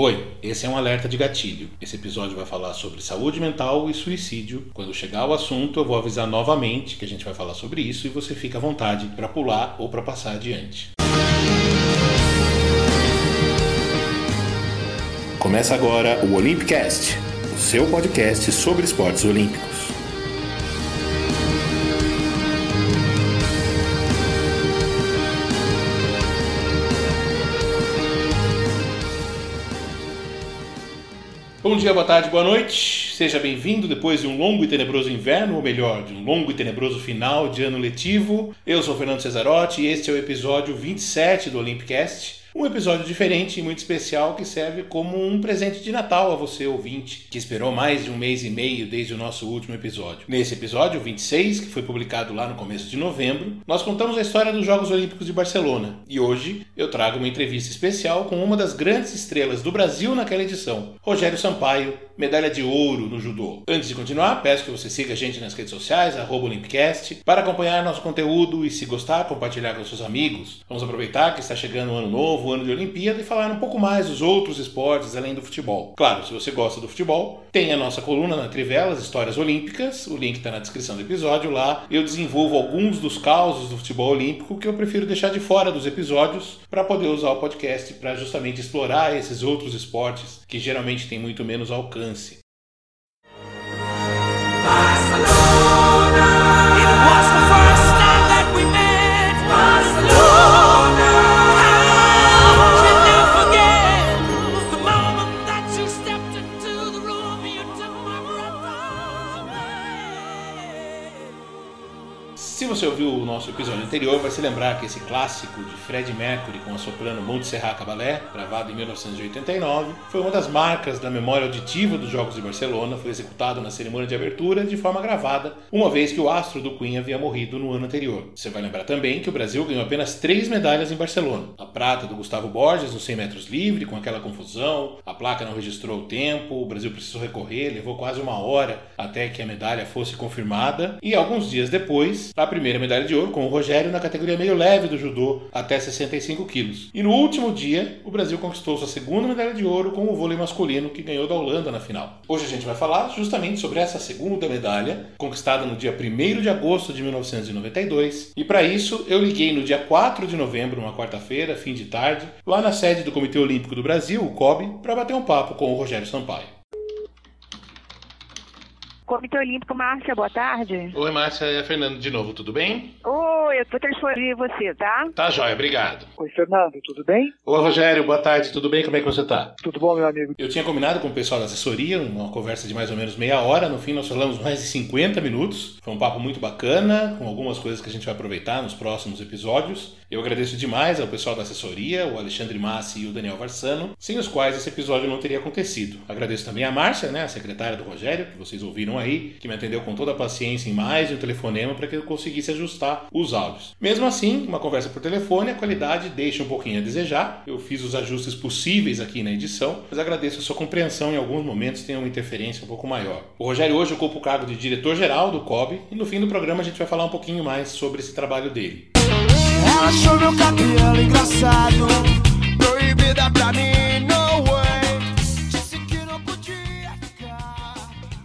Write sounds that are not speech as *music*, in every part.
Oi, esse é um alerta de gatilho. Esse episódio vai falar sobre saúde mental e suicídio. Quando chegar o assunto, eu vou avisar novamente que a gente vai falar sobre isso e você fica à vontade para pular ou para passar adiante. Começa agora o Olympicast, o seu podcast sobre esportes olímpicos. Bom dia, boa tarde, boa noite. Seja bem-vindo depois de um longo e tenebroso inverno, ou melhor, de um longo e tenebroso final de ano letivo. Eu sou Fernando Cesarotti e este é o episódio 27 do Olympicast. Um episódio diferente e muito especial que serve como um presente de Natal a você, ouvinte, que esperou mais de um mês e meio desde o nosso último episódio. Nesse episódio, 26, que foi publicado lá no começo de novembro, nós contamos a história dos Jogos Olímpicos de Barcelona. E hoje eu trago uma entrevista especial com uma das grandes estrelas do Brasil naquela edição, Rogério Sampaio, medalha de ouro no judô. Antes de continuar, peço que você siga a gente nas redes sociais, Olympicast, para acompanhar nosso conteúdo e, se gostar, compartilhar com seus amigos. Vamos aproveitar que está chegando o ano novo, o ano de Olimpíada, e falar um pouco mais dos outros esportes além do futebol. Claro, se você gosta do futebol, tem a nossa coluna na Trivelas, Histórias Olímpicas, o link está na descrição do episódio lá. Eu desenvolvo alguns dos causos do futebol olímpico que eu prefiro deixar de fora dos episódios para poder usar o podcast para justamente explorar esses outros esportes que geralmente têm muito menos alcance alcance. Você ouviu o nosso episódio anterior, vai se lembrar que esse clássico de Fred Mercury com a soprano Montserrat Caballé, gravado em 1989, foi uma das marcas da memória auditiva dos Jogos de Barcelona, foi executado na cerimônia de abertura de forma gravada, uma vez que o astro do Queen havia morrido no ano anterior. Você vai lembrar também que o Brasil ganhou apenas três medalhas em Barcelona. A prata do Gustavo Borges nos 100 metros livre, com aquela confusão, a placa não registrou o tempo, o Brasil precisou recorrer, levou quase uma hora até que a medalha fosse confirmada, e alguns dias depois, a primeira primeira medalha de ouro com o Rogério na categoria meio leve do judô, até 65 quilos. E no último dia, o Brasil conquistou sua segunda medalha de ouro com o vôlei masculino, que ganhou da Holanda na final. Hoje a gente vai falar justamente sobre essa segunda medalha, conquistada no dia 1 de agosto de 1992. E para isso, eu liguei no dia 4 de novembro, uma quarta-feira, fim de tarde, lá na sede do Comitê Olímpico do Brasil, o COB, para bater um papo com o Rogério Sampaio. Comitê Olímpico, Márcia, boa tarde. Oi, Márcia, é Fernando de novo, tudo bem? Oi, eu vou transferir você, tá? Tá jóia, obrigado. Oi, Fernando, tudo bem? Oi, Rogério, boa tarde, tudo bem? Como é que você tá? Tudo bom, meu amigo. Eu tinha combinado com o pessoal da assessoria uma conversa de mais ou menos meia hora, no fim nós falamos mais de 50 minutos. Foi um papo muito bacana, com algumas coisas que a gente vai aproveitar nos próximos episódios. Eu agradeço demais ao pessoal da assessoria, o Alexandre Massi e o Daniel Varsano, sem os quais esse episódio não teria acontecido. Agradeço também a Márcia, né, a secretária do Rogério, que vocês ouviram aí, que me atendeu com toda a paciência em mais de um telefonema para que eu conseguisse ajustar os áudios. Mesmo assim, uma conversa por telefone, a qualidade deixa um pouquinho a desejar. Eu fiz os ajustes possíveis aqui na edição, mas agradeço a sua compreensão em alguns momentos tem uma interferência um pouco maior. O Rogério hoje ocupa o cargo de diretor-geral do COB e no fim do programa a gente vai falar um pouquinho mais sobre esse trabalho dele. Achou meu cabelo engraçado, proibida pra mim, no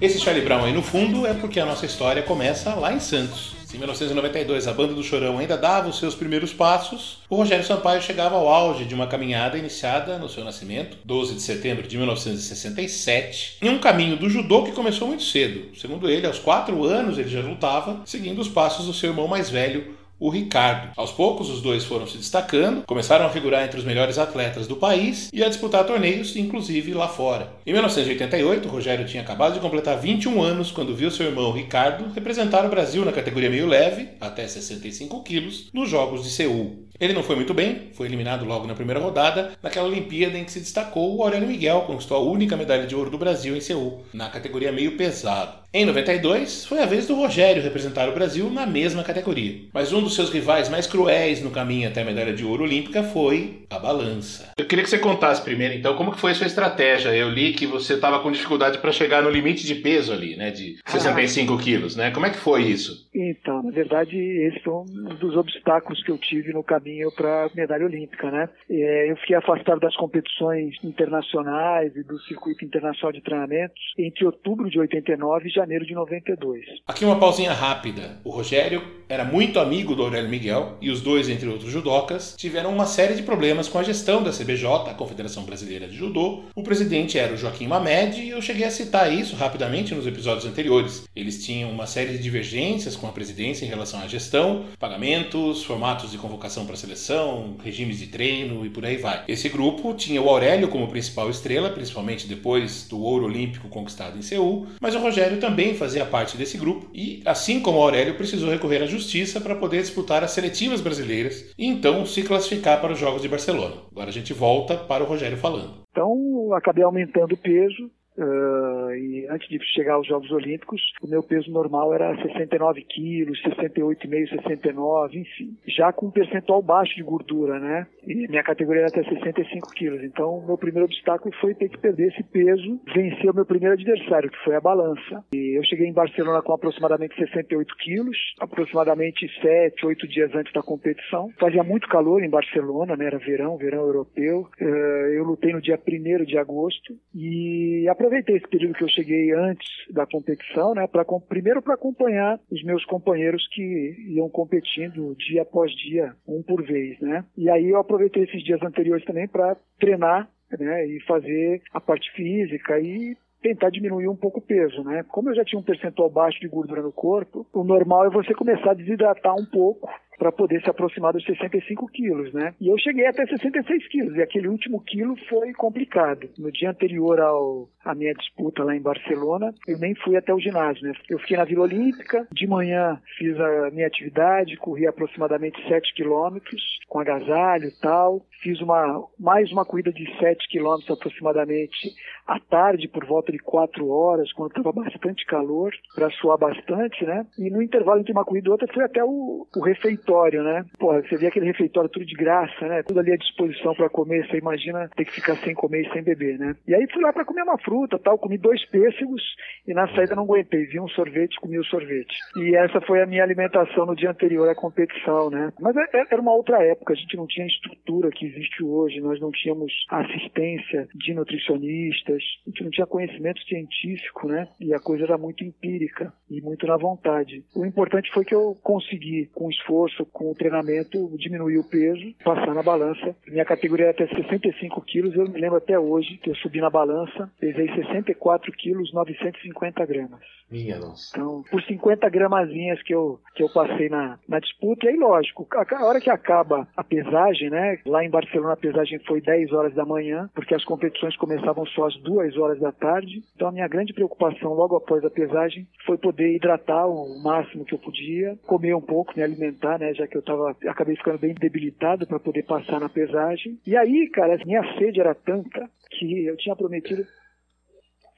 Esse Charlie Brown aí no fundo é porque a nossa história começa lá em Santos. Em 1992 a banda do Chorão ainda dava os seus primeiros passos, o Rogério Sampaio chegava ao auge de uma caminhada iniciada no seu nascimento, 12 de setembro de 1967, em um caminho do judô que começou muito cedo. Segundo ele, aos 4 anos ele já lutava, seguindo os passos do seu irmão mais velho, o Ricardo. Aos poucos, os dois foram se destacando, começaram a figurar entre os melhores atletas do país e a disputar torneios, inclusive lá fora. Em 1988, Rogério tinha acabado de completar 21 anos quando viu seu irmão Ricardo representar o Brasil na categoria meio leve, até 65 quilos, nos Jogos de Seul. Ele não foi muito bem, foi eliminado logo na primeira rodada, naquela Olimpíada em que se destacou o Aurélio Miguel, conquistou a única medalha de ouro do Brasil em Seul, na categoria meio pesado. Em 92, foi a vez do Rogério representar o Brasil na mesma categoria. Mas um dos seus rivais mais cruéis no caminho até a medalha de ouro olímpica foi a balança. Eu queria que você contasse primeiro, então, como que foi a sua estratégia. Eu li que você estava com dificuldade para chegar no limite de peso ali, né, de 65 ah. quilos, né? Como é que foi isso? Então, na verdade, esse foi um dos obstáculos que eu tive no caminho para a medalha olímpica, né? É, eu fiquei afastado das competições internacionais e do circuito internacional de treinamentos entre outubro de 89 e janeiro de 92. Aqui uma pausinha rápida. O Rogério era muito amigo do Aurélio Miguel e os dois, entre outros judocas, tiveram uma série de problemas com a gestão da CBJ, a Confederação Brasileira de Judô. O presidente era o Joaquim Mamed e eu cheguei a citar isso rapidamente nos episódios anteriores. Eles tinham uma série de divergências com a presidência em relação à gestão, pagamentos, formatos de convocação para seleção, regimes de treino e por aí vai. Esse grupo tinha o Aurélio como principal estrela, principalmente depois do ouro olímpico conquistado em Seul, mas o Rogério também fazia parte desse grupo e, assim como Aurélio, precisou recorrer à justiça para poder disputar as seletivas brasileiras e então se classificar para os Jogos de Barcelona. Agora a gente volta para o Rogério falando. Então, acabei aumentando o peso, Uh, e antes de chegar aos Jogos Olímpicos, o meu peso normal era 69 quilos, 68,5, 69, enfim. Já com um percentual baixo de gordura, né? E minha categoria era até 65 quilos. Então, meu primeiro obstáculo foi ter que perder esse peso, vencer o meu primeiro adversário, que foi a balança. E eu cheguei em Barcelona com aproximadamente 68 quilos, aproximadamente 7, 8 dias antes da competição. Fazia muito calor em Barcelona, né? Era verão, verão europeu. Uh, eu lutei no dia 1 de agosto e a aproveitei esse período que eu cheguei antes da competição, né, primeiro para acompanhar os meus companheiros que iam competindo dia após dia, um por vez, né? E aí eu aproveitei esses dias anteriores também para treinar, né, e fazer a parte física e tentar diminuir um pouco o peso, né? Como eu já tinha um percentual baixo de gordura no corpo, o normal é você começar a desidratar um pouco para poder se aproximar dos 65 quilos, né? E eu cheguei até 66 quilos, e aquele último quilo foi complicado. No dia anterior ao à minha disputa lá em Barcelona, eu nem fui até o ginásio, né? Eu fiquei na Vila Olímpica, de manhã fiz a minha atividade, corri aproximadamente 7 quilômetros com agasalho e tal, fiz uma mais uma corrida de 7 quilômetros aproximadamente à tarde, por volta de 4 horas, quando estava bastante calor, para suar bastante, né? E no intervalo entre uma corrida e outra, fui até o, o refeitório, né? Pô, você vê aquele refeitório tudo de graça, né? Tudo ali à disposição para comer, você imagina ter que ficar sem comer e sem beber, né? E aí fui lá para comer uma fruta, tal, comi dois pêssegos e na saída não aguentei, vi um sorvete, comi o sorvete. E essa foi a minha alimentação no dia anterior à competição, né? Mas é, é, era uma outra época, a gente não tinha a estrutura que existe hoje, nós não tínhamos assistência de nutricionistas, a gente não tinha conhecimento científico, né? E a coisa era muito empírica e muito na vontade. O importante foi que eu consegui, com esforço, com o treinamento, diminuir o peso, passar na balança. Minha categoria era até 65 quilos, eu me lembro até hoje que eu subi na balança, pesei 64 quilos, 950 gramas. Minha nossa. Então, por 50 gramazinhas que eu, que eu passei na, na disputa, e aí, lógico, a, a hora que acaba a pesagem, né? Lá em Barcelona a pesagem foi 10 horas da manhã, porque as competições começavam só às 2 horas da tarde. Então, a minha grande preocupação logo após a pesagem foi poder hidratar o máximo que eu podia, comer um pouco, me alimentar, né? Já que eu tava, acabei ficando bem debilitado para poder passar na pesagem. E aí, cara, minha sede era tanta que eu tinha prometido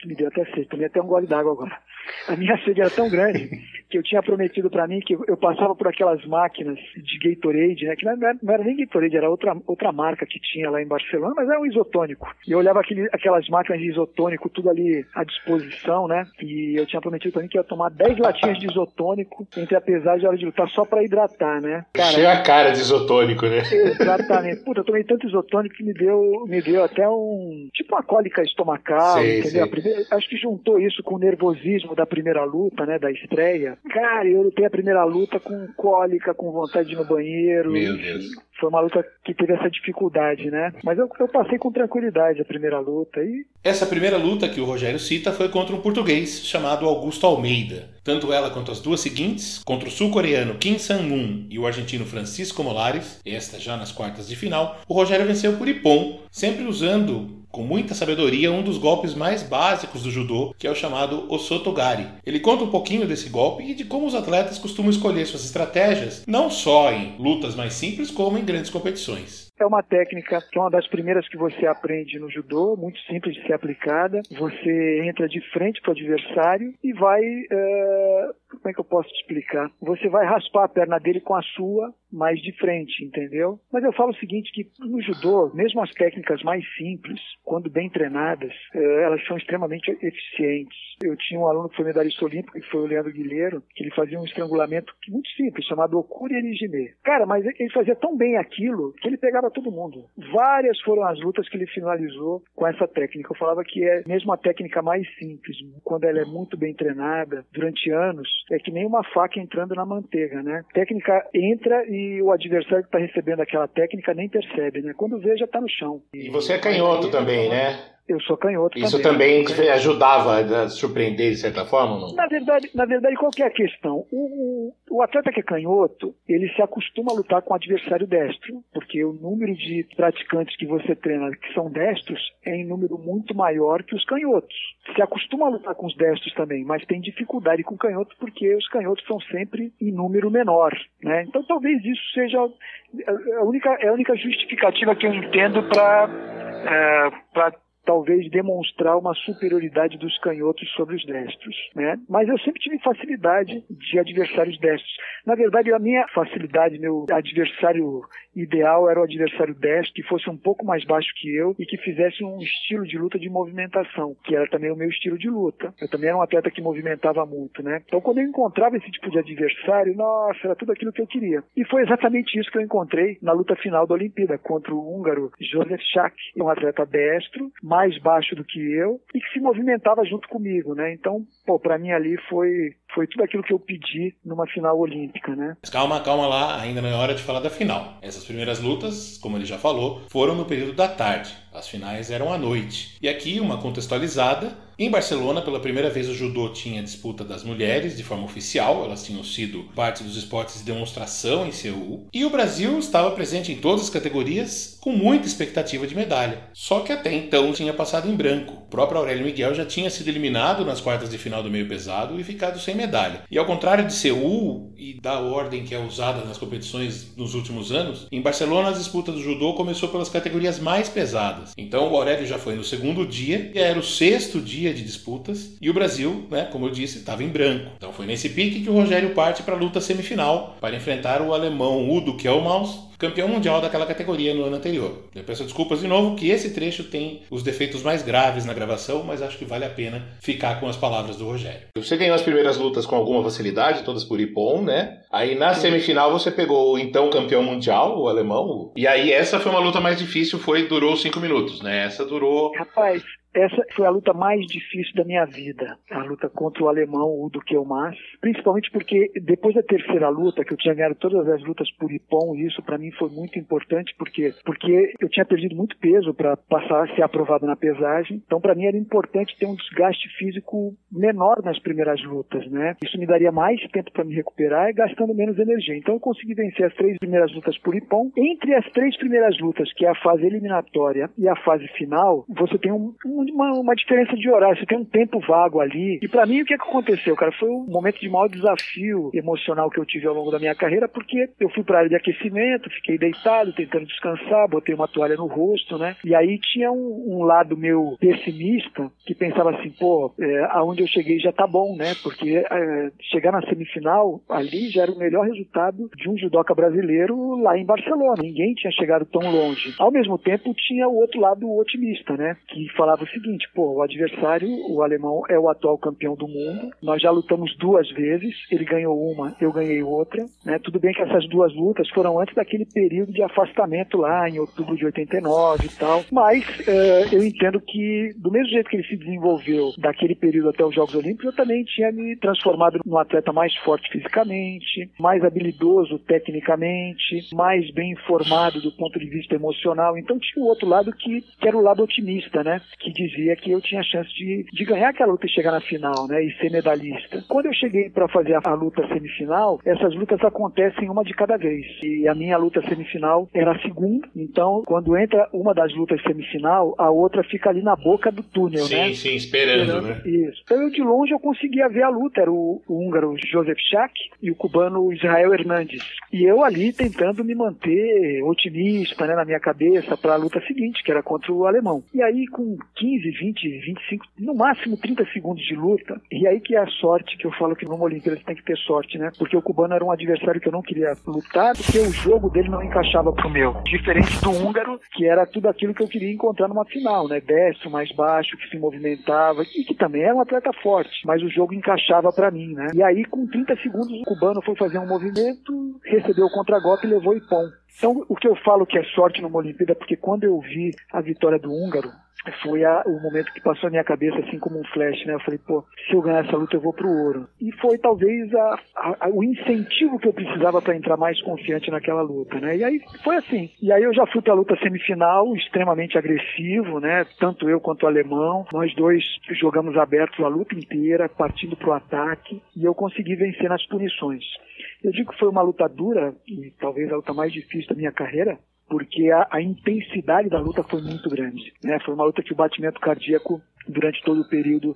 me deu até sede, tomei até um gole d'água agora. A minha sede era tão grande *laughs* que eu tinha prometido para mim que eu passava por aquelas máquinas de Gatorade, né? Que não era, não era, nem Gatorade, era outra, outra marca que tinha lá em Barcelona, mas era um isotônico. E eu olhava aquele, aquelas máquinas de isotônico, tudo ali à disposição, né? E eu tinha prometido para mim que ia tomar 10 latinhas de isotônico entre a pesagem e a hora de lutar, só para hidratar, né? Cara, Cheia a cara de isotônico, né? Exatamente. Puta, eu tomei tanto isotônico que me deu, me deu até um. Tipo uma cólica estomacal, entendeu? Sim acho que juntou isso com o nervosismo da primeira luta, né, da estreia. Cara, eu lutei a primeira luta com cólica, com vontade de ir no banheiro. Meu Deus. Foi uma luta que teve essa dificuldade, né? Mas eu, eu passei com tranquilidade a primeira luta. E... Essa primeira luta que o Rogério cita foi contra um português chamado Augusto Almeida. Tanto ela quanto as duas seguintes, contra o sul-coreano Kim Sang-moon e o argentino Francisco Molares, esta já nas quartas de final, o Rogério venceu por Ippon, sempre usando com muita sabedoria, um dos golpes mais básicos do judô, que é o chamado Osotogari. Ele conta um pouquinho desse golpe e de como os atletas costumam escolher suas estratégias, não só em lutas mais simples, como em grandes competições. É uma técnica que é uma das primeiras que você aprende no judô, muito simples de ser aplicada. Você entra de frente para o adversário e vai. Uh, como é que eu posso te explicar? Você vai raspar a perna dele com a sua, mais de frente, entendeu? Mas eu falo o seguinte, que no judô, mesmo as técnicas mais simples, quando bem treinadas, uh, elas são extremamente eficientes. Eu tinha um aluno que foi medalhista olímpico, que foi o Leandro Guilheiro, que ele fazia um estrangulamento muito simples, chamado Okuri Erigime. Cara, mas ele fazia tão bem aquilo que ele pegava todo mundo. Várias foram as lutas que ele finalizou com essa técnica. Eu falava que é mesmo a técnica mais simples, quando ela é muito bem treinada, durante anos, é que nem uma faca entrando na manteiga, né? A técnica entra e o adversário que está recebendo aquela técnica nem percebe, né? Quando vê, já está no chão. E você é canhoto também, né? Eu sou canhoto Isso também, também ajudava a surpreender de certa forma? Não? Na verdade, na verdade, qual que é a questão? O, o, o, atleta que é canhoto, ele se acostuma a lutar com o adversário destro, porque o número de praticantes que você treina que são destros é em número muito maior que os canhotos. Se acostuma a lutar com os destros também, mas tem dificuldade com canhotos porque os canhotos são sempre em número menor, né? Então talvez isso seja a única, é a única justificativa que eu entendo para é, para talvez demonstrar uma superioridade dos canhotos sobre os destros, né? Mas eu sempre tive facilidade de adversários destros. Na verdade, a minha facilidade, meu adversário ideal era o adversário destro que fosse um pouco mais baixo que eu e que fizesse um estilo de luta de movimentação, que era também o meu estilo de luta. Eu também era um atleta que movimentava muito, né? Então, quando eu encontrava esse tipo de adversário, nossa, era tudo aquilo que eu queria. E foi exatamente isso que eu encontrei na luta final da Olimpíada contra o húngaro Josef Schak, um atleta destro, mais baixo do que eu e que se movimentava junto comigo, né? Então, pô, para mim ali foi foi tudo aquilo que eu pedi numa final olímpica, né? Mas calma, calma lá, ainda não é hora de falar da final. Essas primeiras lutas, como ele já falou, foram no período da tarde. As finais eram à noite. E aqui uma contextualizada em Barcelona, pela primeira vez, o judô tinha disputa das mulheres de forma oficial, elas tinham sido parte dos esportes de demonstração em Seul, e o Brasil estava presente em todas as categorias com muita expectativa de medalha. Só que até então tinha passado em branco. O próprio Aurélio Miguel já tinha sido eliminado nas quartas de final do meio pesado e ficado sem medalha. E ao contrário de Seul e da ordem que é usada nas competições nos últimos anos, em Barcelona as disputas do judô começou pelas categorias mais pesadas. Então o Aurélio já foi no segundo dia, e era o sexto dia dia de disputas e o Brasil, né, como eu disse, estava em branco. Então foi nesse pique que o Rogério parte para a luta semifinal para enfrentar o alemão Udo Kelmaus, campeão mundial daquela categoria no ano anterior. Eu peço desculpas de novo que esse trecho tem os defeitos mais graves na gravação, mas acho que vale a pena ficar com as palavras do Rogério. Você ganhou as primeiras lutas com alguma facilidade, todas por Ipon, né? Aí na semifinal você pegou o então campeão mundial, o alemão. E aí essa foi uma luta mais difícil, foi durou cinco minutos, né? Essa durou. Rapaz, essa foi a luta mais difícil da minha vida, a luta contra o alemão Udo Kelmas, principalmente porque depois da terceira luta, que eu tinha ganhado todas as lutas por Ipon, e isso para mim foi muito importante, porque porque eu tinha perdido muito peso para passar a ser aprovado na pesagem, então para mim era importante ter um desgaste físico menor nas primeiras lutas, né? Isso me daria mais tempo para me recuperar e gastando menos energia. Então eu consegui vencer as três primeiras lutas por Ipon. Entre as três primeiras lutas, que é a fase eliminatória e a fase final, você tem um, um uma, uma diferença de horário, você tem um tempo vago ali. E para mim, o que, é que aconteceu, cara? Foi um momento de maior desafio emocional que eu tive ao longo da minha carreira, porque eu fui para a área de aquecimento, fiquei deitado, tentando descansar, botei uma toalha no rosto, né? E aí tinha um, um lado meu pessimista que pensava assim, pô, é, aonde eu cheguei já tá bom, né? Porque é, chegar na semifinal ali já era o melhor resultado de um judoca brasileiro lá em Barcelona. Ninguém tinha chegado tão longe. Ao mesmo tempo, tinha o outro lado otimista, né? Que falava o seguinte, pô, o adversário, o alemão, é o atual campeão do mundo. Nós já lutamos duas vezes, ele ganhou uma, eu ganhei outra. Né? Tudo bem que essas duas lutas foram antes daquele período de afastamento lá, em outubro de 89 e tal. Mas uh, eu entendo que, do mesmo jeito que ele se desenvolveu daquele período até os Jogos Olímpicos, eu também tinha me transformado num atleta mais forte fisicamente, mais habilidoso tecnicamente, mais bem informado do ponto de vista emocional. Então tinha o outro lado que, que era o lado otimista, né? Que dizia que eu tinha chance de, de ganhar aquela luta e chegar na final, né? E ser medalhista. Quando eu cheguei para fazer a, a, luta semifinal, essas lutas acontecem uma de cada vez. E a minha luta semifinal era a segunda. Então, quando entra uma das lutas semifinal, a outra fica ali na boca do túnel, sim, né? Sim, sim, esperando, esperando, né? Isso. Então, eu de longe eu conseguia ver a luta. Era o, o húngaro Joseph Schack e o cubano Israel Hernandes. E eu ali tentando me manter otimista, né, na minha cabeça para a luta seguinte, que era contra o alemão. E aí, com 15, 20, 25, no máximo 30 segundos de luta, e aí que é a sorte que eu falo que numa Olimpíada você tem que ter sorte, né? Porque o cubano era um adversário que eu não queria lutar, porque o jogo dele não encaixava pro meu. Diferente do húngaro, que era tudo aquilo que eu queria encontrar numa final, né? Destro, mais baixo, que se movimentava, e que também era um atleta forte, mas o jogo encaixava para mim, né? E aí, com 30 segundos, o cubano foi fazer um movimento, recebeu o contragolpe e levou o Ipom. Então, o que eu falo que é sorte numa Olimpíada, é porque quando eu vi a vitória do húngaro, foi a, o momento que passou na minha cabeça assim como um flash, né? Eu falei, pô, se eu ganhar essa luta eu vou pro ouro. E foi talvez a, a, o incentivo que eu precisava para entrar mais confiante naquela luta, né? E aí foi assim. E aí eu já fui pra luta semifinal, extremamente agressivo, né? Tanto eu quanto o alemão. Nós dois jogamos abertos a luta inteira, partindo pro ataque, e eu consegui vencer nas punições. Eu digo que foi uma luta dura, e talvez a luta mais difícil da minha carreira, porque a, a, intensidade da luta foi muito grande. Né? Foi uma luta que o batimento cardíaco durante todo o período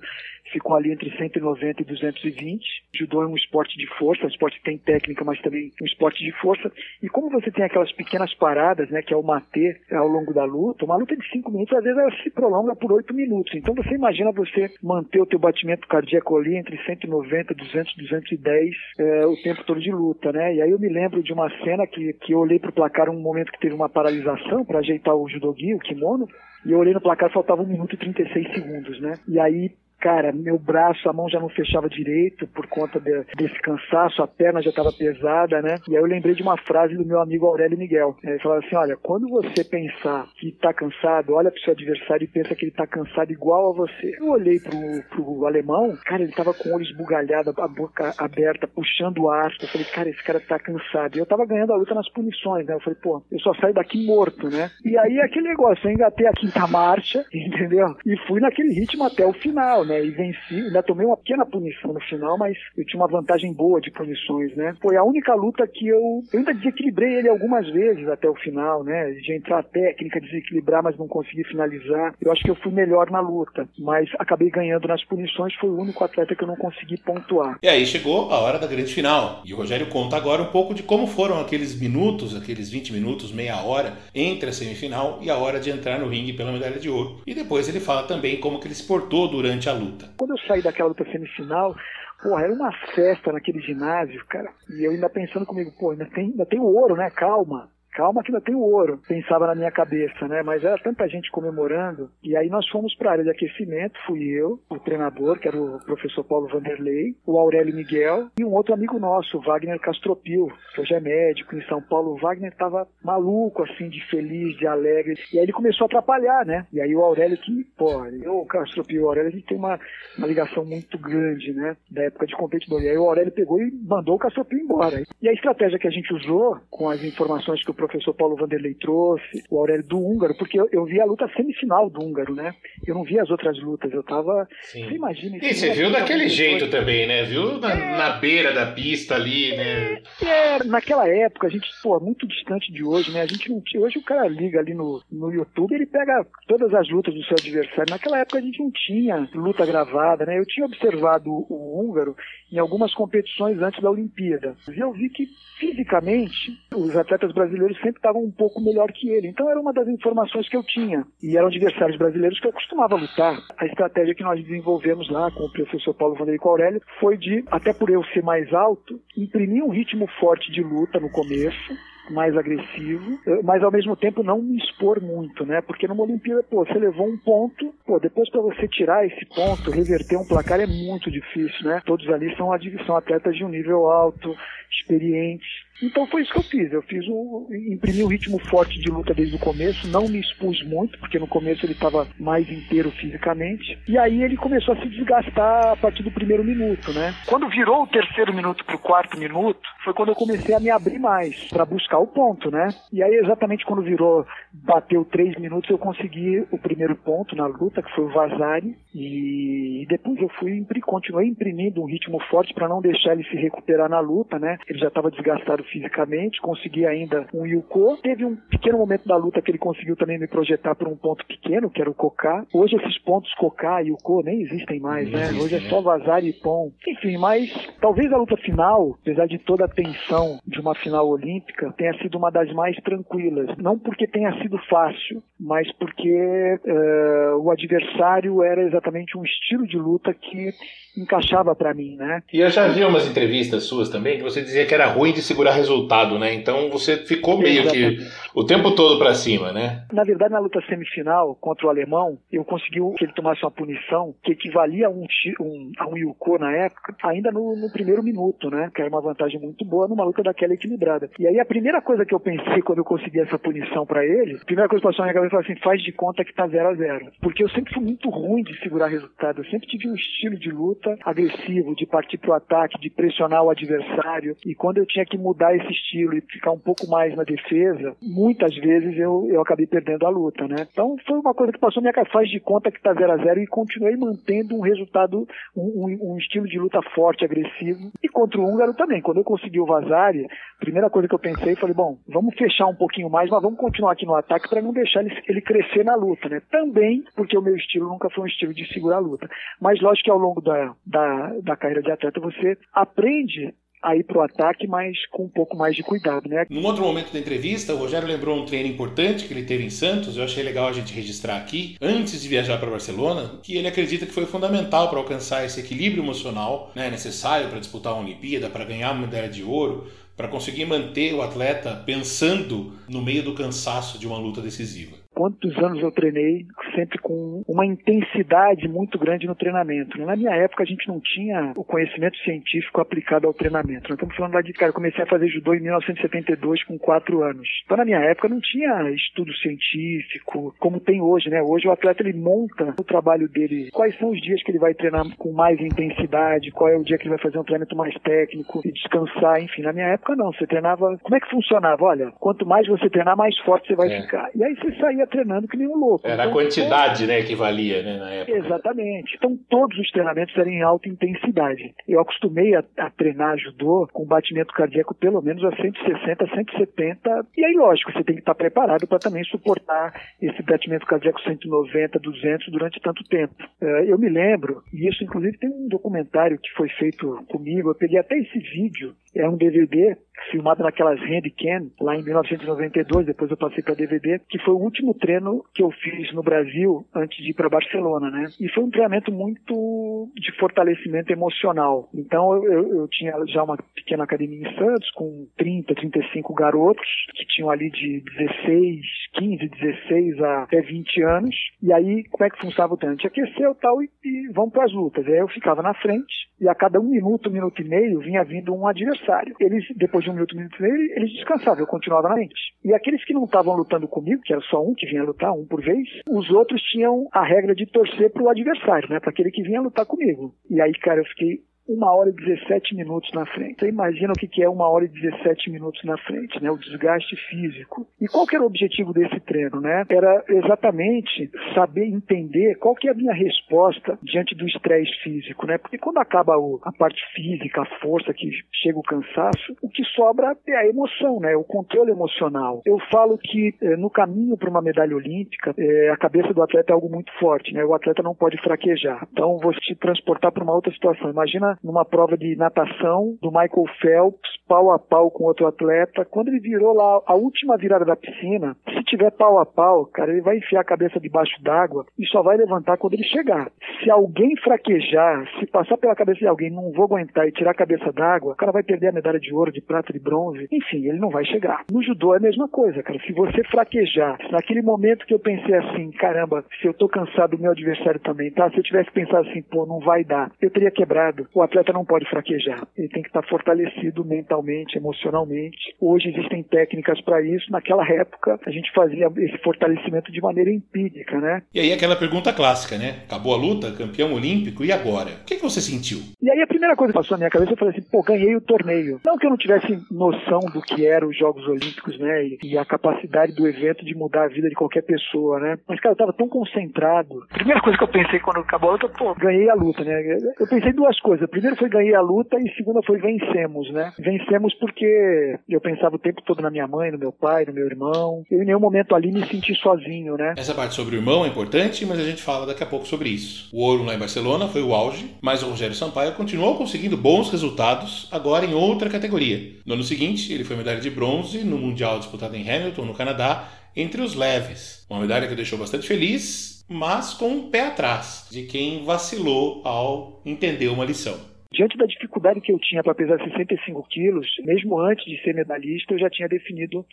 ficou ali entre 190 e 220. Judô é um esporte de força, um esporte que tem técnica, mas também um esporte de força. E como você tem aquelas pequenas paradas, né, que é o matê ao longo da luta, uma luta de 5 minutos, às vezes ela se prolonga por 8 minutos. Então você imagina você manter o teu batimento cardíaco ali entre 190, 200, 210 é, o tempo todo de luta, né? E aí eu me lembro de uma cena que, que eu olhei pro placar um momento que teve uma paralisação para ajeitar o judogi, o kimono, e eu olhei no placar, faltava 1 minuto e 36 segundos, né? E aí cara, meu braço, a mão já não fechava direito por conta de, desse cansaço, a perna já estava pesada, né? E aí eu lembrei de uma frase do meu amigo Aurélio Miguel. Ele falava assim: olha, quando você pensar que está cansado, olha pro seu adversário e pensa que ele está cansado igual a você. Eu olhei pro, pro alemão, cara, ele estava com o olho esbugalhado, a boca aberta, puxando o ar. Eu falei, cara, esse cara está cansado. E eu estava ganhando a luta nas punições, né? Eu falei, pô, eu só saio daqui morto, né? E aí aquele negócio, eu engatei a quinta marcha, *laughs* entendeu? E fui naquele ritmo até o final, né? E venci, ainda tomei uma pequena punição no final, mas eu tinha uma vantagem boa de punições, né? Foi a única luta que eu, eu ainda desequilibrei ele algumas vezes até o final, né? De entrar a técnica, desequilibrar, mas não consegui finalizar. Eu acho que eu fui melhor na luta, mas acabei ganhando nas punições, foi o único atleta que eu não consegui pontuar. E aí chegou a hora da grande final. E o Rogério conta agora um pouco de como foram aqueles minutos, aqueles 20 minutos, meia hora, entre a semifinal e a hora de entrar no ringue pela medalha de ouro. E depois ele fala também como que ele se portou durante a luta. Quando eu saí daquela luta semifinal, porra, era uma festa naquele ginásio, cara. E eu ainda pensando comigo, pô, ainda tem, ainda tem o ouro, né? Calma calma que ainda tem o ouro, pensava na minha cabeça, né? Mas era tanta gente comemorando. E aí nós fomos para a área de aquecimento, fui eu, o treinador, que era o professor Paulo Vanderlei, o Aurélio Miguel e um outro amigo nosso, Wagner Castropil, que hoje é médico em São Paulo. O Wagner tava maluco, assim, de feliz, de alegre. E aí ele começou a atrapalhar, né? E aí o Aurélio que, pô, eu, Castropil o Aurélio, a gente tem uma, uma ligação muito grande, né? Da época de competidor. E aí o Aurélio pegou e mandou o Castropil embora. E a estratégia que a gente usou, com as informações que o professor Paulo Vanderlei trouxe, o Aurélio do húngaro, porque eu, eu vi a luta semifinal do húngaro, né? Eu não vi as outras lutas, eu tava. Sim. Você imagina E você viu daquele jeito também, né? Viu na, é... na, beira da pista ali, né? É, é, naquela época, a gente, pô, muito distante de hoje, né? A gente não tinha. Hoje o cara liga ali no, no YouTube, ele pega todas as lutas do seu adversário. Naquela época a gente não tinha luta gravada, né? Eu tinha observado o, o húngaro em algumas competições antes da Olimpíada. E eu vi que fisicamente os atletas brasileiros sempre estavam um pouco melhor que ele. Então era uma das informações que eu tinha. E eram adversários brasileiros que eu costumava lutar. A estratégia que nós desenvolvemos lá com o professor Paulo Vanderico Aurélio foi de, até por eu ser mais alto, imprimir um ritmo forte de luta no começo, mais agressivo, eh, mas ao mesmo tempo não me expor muito, né? Porque numa Olimpíada, pô, você levou um ponto, pô, depois para você tirar esse ponto, reverter um placar é muito difícil, né? Todos ali são, são atletas de um nível alto, experientes. Então foi isso que eu fiz. Eu fiz um, imprimi um ritmo forte de luta desde o começo, não me expus muito, porque no começo ele estava mais inteiro fisicamente. E aí ele começou a se desgastar a partir do primeiro minuto, né? Quando virou o terceiro minuto para o quarto minuto, foi quando eu comecei a me abrir mais para buscar o ponto, né? E aí exatamente quando virou, bateu três minutos, eu consegui o primeiro ponto na luta, que foi o Vazari, e depois eu fui continuei imprimindo um ritmo forte para não deixar ele se recuperar na luta, né? Ele já estava desgastado fisicamente, consegui ainda um Yuko. Teve um pequeno momento da luta que ele conseguiu também me projetar para um ponto pequeno, que era o Koká. Hoje esses pontos Koká e Yuko nem existem mais, né? Hoje é só Vazar e Pom. Enfim, mas talvez a luta final, apesar de toda a tensão de uma final olímpica, tenha sido uma das mais tranquilas. Não porque tenha sido fácil, mas porque uh, o adversário era exatamente um estilo de luta que encaixava para mim, né? E eu já vi umas entrevistas suas também que você dizia que era ruim de segurar resultado, né? Então você ficou meio Exatamente. que o tempo todo para cima, né? Na verdade, na luta semifinal contra o alemão, eu consegui que ele tomasse uma punição que equivalia a um, um, a um Yuko na época, ainda no, no, primeiro minuto, né? Que era uma vantagem muito boa numa luta daquela equilibrada. E aí a primeira coisa que eu pensei quando eu consegui essa punição para ele, a primeira coisa que passou na minha cabeça foi assim, faz de conta que tá 0 a 0 Porque eu sempre fui muito ruim de segurar resultado, eu sempre tive um estilo de luta agressivo, de partir para o ataque, de pressionar o adversário. E quando eu tinha que mudar esse estilo e ficar um pouco mais na defesa, muitas vezes eu, eu acabei perdendo a luta, né? Então foi uma coisa que passou minha faz de conta que está 0 a 0 e continuei mantendo um resultado, um, um, um, estilo de luta forte, agressivo. E contra o húngaro também. Quando eu consegui o Vazari, a primeira coisa que eu pensei, falei, bom, vamos fechar um pouquinho mais, mas vamos continuar aqui no ataque para não deixar ele, ele crescer na luta, né? Também porque o meu estilo nunca foi um estilo de segurar a luta. Mas lógico que ao longo da, da, da carreira de atleta, você aprende a ir para o ataque, mas com um pouco mais de cuidado, né? Num outro momento da entrevista, o Rogério lembrou um treino importante que ele teve em Santos, eu achei legal a gente registrar aqui, antes de viajar para Barcelona, que ele acredita que foi fundamental para alcançar esse equilíbrio emocional né, necessário para disputar uma Olimpíada, para ganhar uma medalha de ouro, para conseguir manter o atleta pensando no meio do cansaço de uma luta decisiva quantos anos eu treinei, sempre com uma intensidade muito grande no treinamento. Na minha época, a gente não tinha o conhecimento científico aplicado ao treinamento. Nós estamos falando lá de, cara, eu comecei a fazer judô em 1972 com 4 anos. Então, na minha época, não tinha estudo científico como tem hoje, né? Hoje o atleta, ele monta o trabalho dele, quais são os dias que ele vai treinar com mais intensidade, qual é o dia que ele vai fazer um treinamento mais técnico e descansar, enfim. Na minha época, não. Você treinava... Como é que funcionava? Olha, quanto mais você treinar, mais forte você vai é. ficar. E aí você saía treinando que nem um louco. Era então, a quantidade, né, que valia, né, na época. Exatamente. Então todos os treinamentos eram em alta intensidade. Eu acostumei a, a treinar judô com batimento cardíaco pelo menos a 160, 170. E aí, lógico, você tem que estar preparado para também suportar esse batimento cardíaco 190, 200 durante tanto tempo. Eh, eu me lembro, e isso inclusive tem um documentário que foi feito comigo, eu peguei até esse vídeo, é um DVD filmado naquelas Handicam, lá em 1992, depois eu passei para DVD, que foi o último treino que eu fiz no Brasil antes de ir para Barcelona, né? E foi um treinamento muito de fortalecimento emocional. Então eu, eu, eu, tinha já uma pequena academia em Santos com 30, 35 garotos que tinham ali de 16, 15, 16 a até 20 anos. E aí, como é que funcionava o treino? A gente aqueceu tal e, e vamos para as lutas. Aí eu ficava na frente e a cada um minuto, minuto e meio, vinha vindo um adversário. Eles, depois de um minuto, minuto e meio, eles descansavam, eu continuava na frente. E aqueles que não estavam lutando comigo, que era só um que vinha lutar, um por vez, os outros tinham a regra de torcer para o adversário, né? Para aquele que vinha lutar comigo. E aí, cara, eu fiquei uma hora e 17 minutos na frente. Você imagina o que é uma hora e 17 minutos na frente, né? O desgaste físico. E qual que era o objetivo desse treino, né? Era exatamente saber entender qual que é a minha resposta diante do estresse físico, né? Porque quando acaba o, a parte física, a força que chega o cansaço, o que sobra é a emoção, né? O controle emocional. Eu falo que eh, no caminho para uma medalha olímpica, eh, a cabeça do atleta é algo muito forte, né? O atleta não pode fraquejar. Então, vou te transportar para uma outra situação. Imagina numa prova de natação do Michael Phelps, pau a pau com outro atleta. Quando ele virou lá a última virada da piscina, se tiver pau a pau, cara, ele vai enfiar a cabeça debaixo d'água e só vai levantar quando ele chegar. se alguém fraquejar, se passar pela cabeça de alguém, não vou aguentar e tirar a cabeça d'água, o cara vai perder a medalha de ouro, de prata, de bronze. Enfim, ele não vai chegar. No judô é a mesma coisa, cara. Se você fraquejar, naquele momento que eu pensei assim, caramba, se eu tô cansado, meu adversário também tá. Se eu tivesse pensado assim, pô, não vai dar, eu teria quebrado. O atleta não pode fraquejar. Ele tem que estar fortalecido mentalmente, emocionalmente. Hoje existem técnicas para isso. Naquela época, a gente fazia esse fortalecimento de maneira empírica, né? E aí aquela pergunta clássica, né? Acabou a luta, campeão olímpico, e agora? O que, que você sentiu? E aí a primeira coisa que passou na minha cabeça, eu falei assim, pô, ganhei o torneio. Não que eu não tivesse noção do que eram os Jogos Olímpicos, né? E, e a capacidade do evento de mudar a vida de qualquer pessoa, né? Mas, cara, eu tava tão concentrado. Primeira coisa que eu pensei quando acabou a luta, pô, ganhei a luta, né? Eu pensei duas coisas. Primeiro foi ganhei a luta e segunda foi vencemos, né? Vencemos porque eu pensava o tempo todo na minha mãe, no meu pai, no meu irmão. Eu em nenhum momento ali me senti sozinho, né? Essa parte sobre o irmão é importante, mas a gente fala daqui a pouco sobre isso. O ouro lá em Barcelona foi o auge, mas o Rogério Sampaio continuou conseguindo bons resultados, agora em outra categoria. No ano seguinte, ele foi medalha de bronze no Mundial disputado em Hamilton, no Canadá, entre os leves. Uma medalha que deixou bastante feliz, mas com um pé atrás de quem vacilou ao entender uma lição. Diante da dificuldade que eu tinha para pesar 65 quilos, mesmo antes de ser medalhista, eu já tinha definido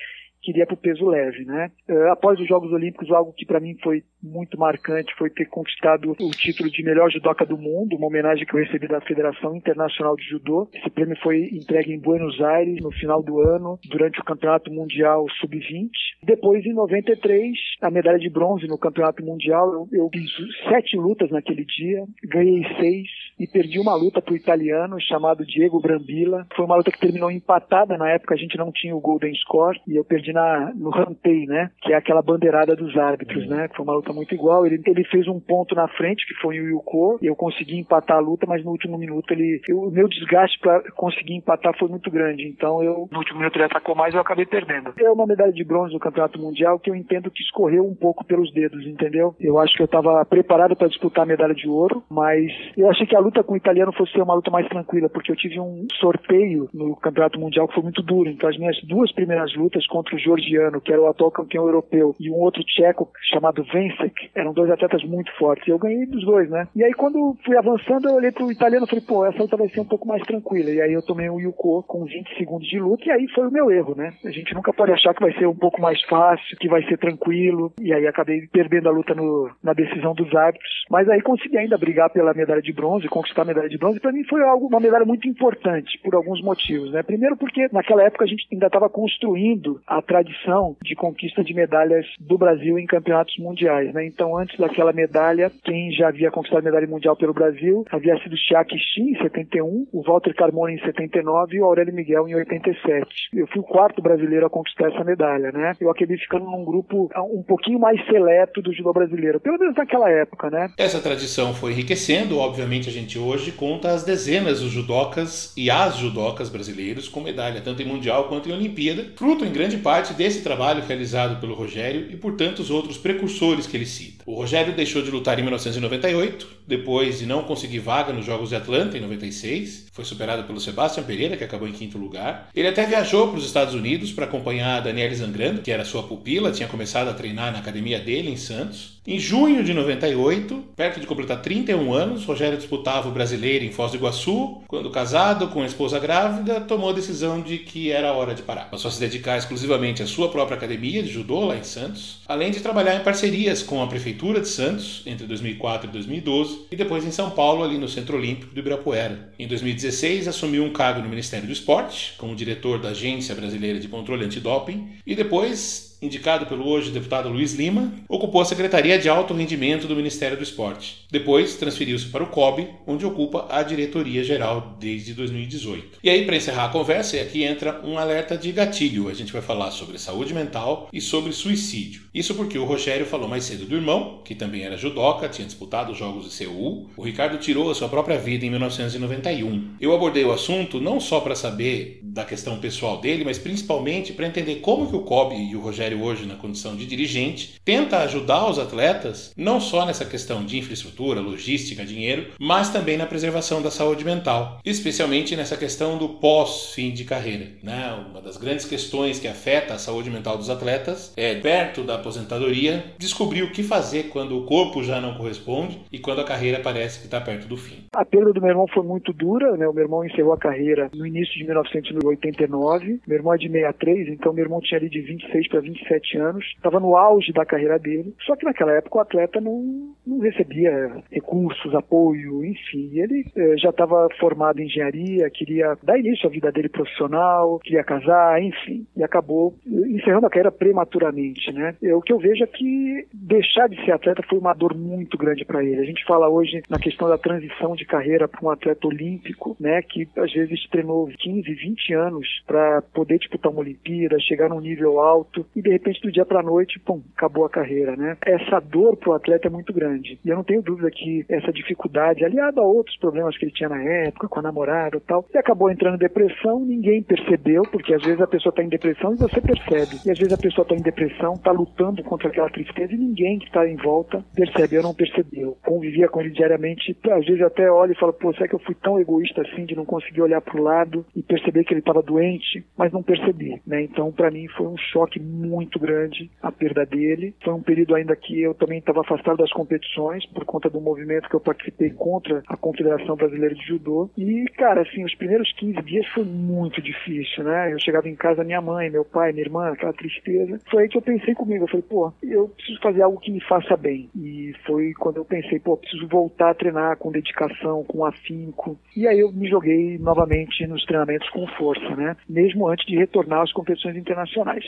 queria para o peso leve, né? Uh, após os Jogos Olímpicos, algo que para mim foi muito marcante foi ter conquistado o título de melhor judoca do mundo, uma homenagem que eu recebi da Federação Internacional de Judô. Esse prêmio foi entregue em Buenos Aires no final do ano, durante o Campeonato Mundial Sub-20. Depois, em 93, a medalha de bronze no Campeonato Mundial. Eu, eu fiz sete lutas naquele dia, ganhei seis e perdi uma luta para o italiano chamado Diego Brambilla. Foi uma luta que terminou empatada. Na época a gente não tinha o Golden Score e eu perdi no Rantei, né? Que é aquela bandeirada dos árbitros, uhum. né? Que foi uma luta muito igual. Ele, ele fez um ponto na frente, que foi o Yuko, e eu consegui empatar a luta, mas no último minuto ele. Eu, o meu desgaste para conseguir empatar foi muito grande. Então eu, no último minuto ele atacou mais e eu acabei perdendo. É uma medalha de bronze no Campeonato Mundial que eu entendo que escorreu um pouco pelos dedos, entendeu? Eu acho que eu estava preparado para disputar a medalha de ouro, mas eu achei que a luta com o italiano fosse ser uma luta mais tranquila, porque eu tive um sorteio no Campeonato Mundial que foi muito duro. Então as minhas duas primeiras lutas contra o georgiano, que era o atual campeão europeu, e um outro tcheco chamado Vencek, eram dois atletas muito fortes. Eu ganhei dos dois, né? E aí quando fui avançando, eu olhei pro italiano e falei, pô, essa luta vai ser um pouco mais tranquila. E aí eu tomei um Yuko com 20 segundos de luta, e aí foi o meu erro, né? A gente nunca pode achar que vai ser um pouco mais fácil, que vai ser tranquilo. E aí acabei perdendo a luta no, na decisão dos árbitros. Mas aí consegui ainda brigar pela medalha de bronze, conquistar a medalha de bronze. Para mim foi algo, uma medalha muito importante, por alguns motivos, né? Primeiro porque naquela época a gente ainda estava construindo a tradição de conquista de medalhas do Brasil em campeonatos mundiais, né? Então, antes daquela medalha, quem já havia conquistado medalha mundial pelo Brasil havia sido Chiaki Shin, em 71, o Walter Carmona em 79 e o Aurélio Miguel em 87. Eu fui o quarto brasileiro a conquistar essa medalha, né? Eu acabei ficando num grupo um pouquinho mais seleto do judô brasileiro, pelo menos naquela época, né? Essa tradição foi enriquecendo, obviamente a gente hoje conta as dezenas dos judocas e as judocas brasileiros com medalha, tanto em Mundial quanto em Olimpíada, fruto em grande parte desse trabalho realizado pelo Rogério e por tantos outros precursores que ele cita. O Rogério deixou de lutar em 1998, depois de não conseguir vaga nos Jogos de Atlanta em 96, foi superado pelo Sebastião Pereira, que acabou em quinto lugar. Ele até viajou para os Estados Unidos para acompanhar a Daniele Zangrando, que era sua pupila, tinha começado a treinar na academia dele em Santos. Em junho de 98, perto de completar 31 anos, Rogério disputava o brasileiro em Foz do Iguaçu, quando casado com a esposa grávida, tomou a decisão de que era hora de parar. Passou a se dedicar exclusivamente à sua própria academia de judô lá em Santos, além de trabalhar em parcerias com a prefeitura de Santos entre 2004 e 2012 e depois em São Paulo ali no Centro Olímpico do Ibirapuera. Em 2016 assumiu um cargo no Ministério do Esporte como diretor da Agência Brasileira de Controle Antidoping e depois indicado pelo hoje deputado Luiz Lima, ocupou a Secretaria de Alto Rendimento do Ministério do Esporte. Depois transferiu-se para o COB, onde ocupa a diretoria geral desde 2018. E aí, para encerrar a conversa, aqui entra um alerta de gatilho. A gente vai falar sobre saúde mental e sobre suicídio. Isso porque o Rogério falou mais cedo do irmão, que também era judoca, tinha disputado os Jogos de Seul. O Ricardo tirou a sua própria vida em 1991. Eu abordei o assunto não só para saber da questão pessoal dele, mas principalmente para entender como que o COB e o Rogério Rogério hoje na condição de dirigente, tenta ajudar os atletas não só nessa questão de infraestrutura, logística, dinheiro, mas também na preservação da saúde mental, especialmente nessa questão do pós-fim de carreira. Né? Uma das grandes questões que afeta a saúde mental dos atletas é, perto da aposentadoria, descobrir o que fazer quando o corpo já não corresponde e quando a carreira parece que está perto do fim. A perda do meu irmão foi muito dura, né? O meu irmão encerrou a carreira no início de 1989. Meu irmão é de 63, então meu irmão tinha ali de 26 para 27 anos, estava no auge da carreira dele. Só que naquela época o atleta não, não recebia recursos, apoio, enfim. Ele eh, já estava formado em engenharia, queria dar início à vida dele profissional, queria casar, enfim, e acabou encerrando a carreira prematuramente, né? É, o que eu vejo é que deixar de ser atleta foi uma dor muito grande para ele. A gente fala hoje na questão da transição de carreira para um atleta olímpico, né, que às vezes treinou 15, 20 anos para poder disputar uma Olimpíada, chegar num nível alto e de repente do dia para noite, pum, acabou a carreira, né? Essa dor para o atleta é muito grande. E eu não tenho dúvida que essa dificuldade, aliada a outros problemas que ele tinha na época, com a namorada e tal, ele acabou entrando em depressão, ninguém percebeu, porque às vezes a pessoa está em depressão e você percebe. E às vezes a pessoa está em depressão, está lutando contra aquela tristeza e ninguém que está em volta percebe ou não percebeu. Convivia com ele diariamente, às vezes até olha e fala, pô, será que eu fui tão egoísta assim de não conseguir olhar para o lado e perceber que ele estava doente, mas não percebi, né? Então, para mim foi um choque muito grande a perda dele. Foi um período ainda que eu também estava afastado das competições por conta do movimento que eu participei contra a Confederação Brasileira de Judô. E, cara, assim, os primeiros 15 dias foi muito difícil, né? Eu chegava em casa, minha mãe, meu pai, minha irmã, aquela tristeza. Foi aí que eu pensei comigo, eu falei, pô, eu preciso fazer algo que me faça bem. E foi quando eu pensei, pô, preciso voltar a treinar com dedicação, com afinco. E aí eu me joguei novamente nos treinamentos com força, né? Mesmo antes de retornar às competições internacionais.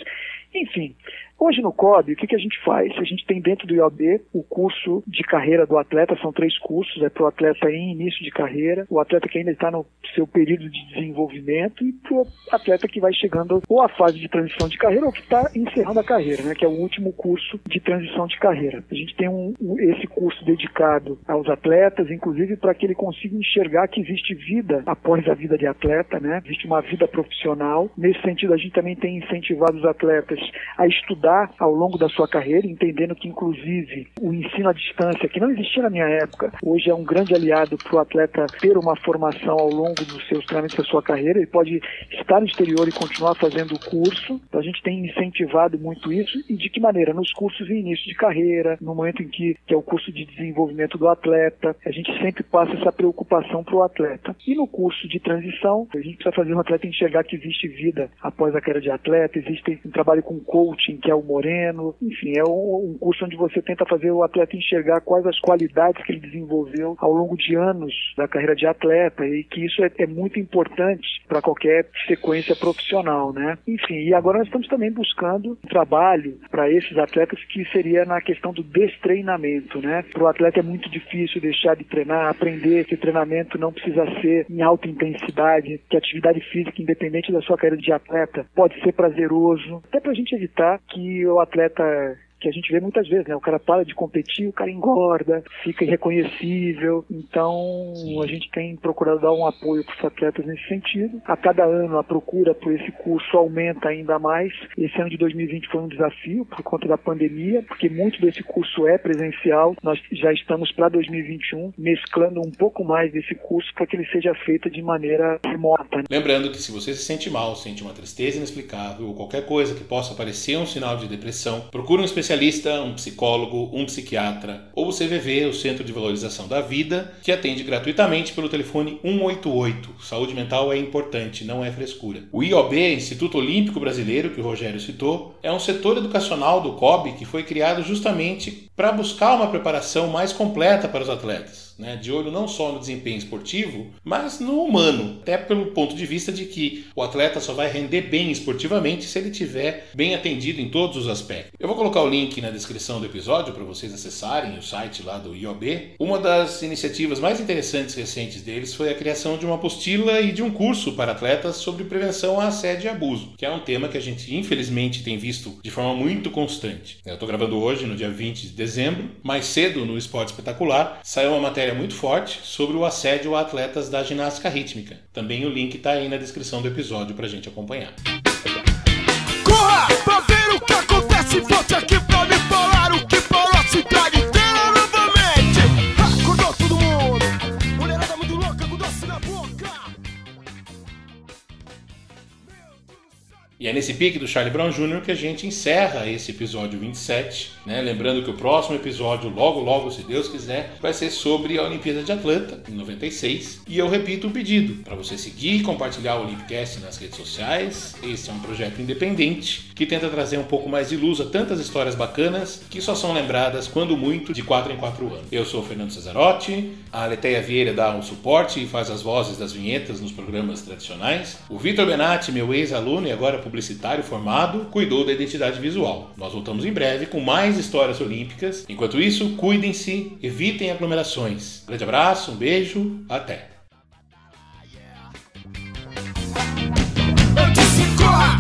Enfim, assim, Hoje no COB, o que, que a gente faz? A gente tem dentro do IOB o curso de carreira do atleta, são três cursos, é para o atleta em início de carreira, o atleta que ainda está no seu período de desenvolvimento e para o atleta que vai chegando ou à fase de transição de carreira ou que está encerrando a carreira, né, que é o último curso de transição de carreira. A gente tem um, esse curso dedicado aos atletas, inclusive para que ele consiga enxergar que existe vida após a vida de atleta, né? existe uma vida profissional. Nesse sentido, a gente também tem incentivado os atletas a estudar estudar ao longo da sua carreira, entendendo que, inclusive, o ensino à distância, que não existia na minha época, hoje é um grande aliado para o atleta ter uma formação ao longo dos seus trâmites da sua carreira. Ele pode estar no exterior e continuar fazendo o curso. Então, a gente tem incentivado muito isso. E de que maneira? Nos cursos de início de carreira, no momento em que, que é o curso de desenvolvimento do atleta, a gente sempre passa essa preocupação para o atleta. E no curso de transição, a gente precisa fazer o atleta enxergar que existe vida após a carreira de atleta, existe um trabalho com coaching, que é o Moreno. Enfim, é um, curso onde você tenta fazer o atleta enxergar quais as qualidades que ele desenvolveu ao longo de anos da carreira de atleta e que isso é, é muito importante para qualquer sequência profissional, né? Enfim, e agora nós estamos também buscando um trabalho para esses atletas que seria na questão do destreinamento, né? Para o atleta é muito difícil deixar de treinar, aprender que treinamento não precisa ser em alta intensidade, que atividade física, independente da sua carreira de atleta, pode ser prazeroso, até para a gente evitar que que o atleta que a gente vê muitas vezes, né? O cara para de competir, o cara engorda, fica irreconhecível. Então, a gente tem procurado dar um apoio para os atletas nesse sentido. A cada ano a procura por esse curso aumenta ainda mais. Esse ano de 2020 foi um desafio por conta da pandemia, porque muito desse curso é presencial. Nós já estamos para 2021 mesclando um pouco mais desse curso para que ele seja feito de maneira remota. Né? Lembrando que se você se sente mal, sente uma tristeza inexplicável ou qualquer coisa que possa parecer um sinal de depressão, procure um especialista especialista, um psicólogo, um psiquiatra ou o CVV, o Centro de Valorização da Vida, que atende gratuitamente pelo telefone 188. Saúde mental é importante, não é frescura. O IOB, Instituto Olímpico Brasileiro, que o Rogério citou, é um setor educacional do COB que foi criado justamente para buscar uma preparação mais completa para os atletas né, de olho não só no desempenho esportivo, mas no humano, até pelo ponto de vista de que o atleta só vai render bem esportivamente se ele tiver bem atendido em todos os aspectos. Eu vou colocar o link na descrição do episódio para vocês acessarem o site lá do IOB. Uma das iniciativas mais interessantes recentes deles foi a criação de uma apostila e de um curso para atletas sobre prevenção a assédio e abuso, que é um tema que a gente infelizmente tem visto de forma muito constante. Eu estou gravando hoje, no dia 20 de dezembro, mais cedo no Esporte Espetacular, saiu uma matéria matéria muito forte sobre o assédio a atletas da ginástica rítmica. Também o link está aí na descrição do episódio para gente acompanhar. Corra pique do Charlie Brown Jr. que a gente encerra esse episódio 27, né? Lembrando que o próximo episódio, logo logo, se Deus quiser, vai ser sobre a Olimpíada de Atlanta, em 96. E eu repito o pedido para você seguir e compartilhar o Olympicast nas redes sociais. Esse é um projeto independente que tenta trazer um pouco mais de luz a tantas histórias bacanas que só são lembradas, quando muito, de 4 em 4 anos. Eu sou o Fernando Cesarotti, a Leteia Vieira dá um suporte e faz as vozes das vinhetas nos programas tradicionais. O Vitor Benatti, meu ex-aluno e agora formado, cuidou da identidade visual. Nós voltamos em breve com mais histórias olímpicas. Enquanto isso, cuidem-se, evitem aglomerações. Grande abraço, um beijo, até! Eu disse corra,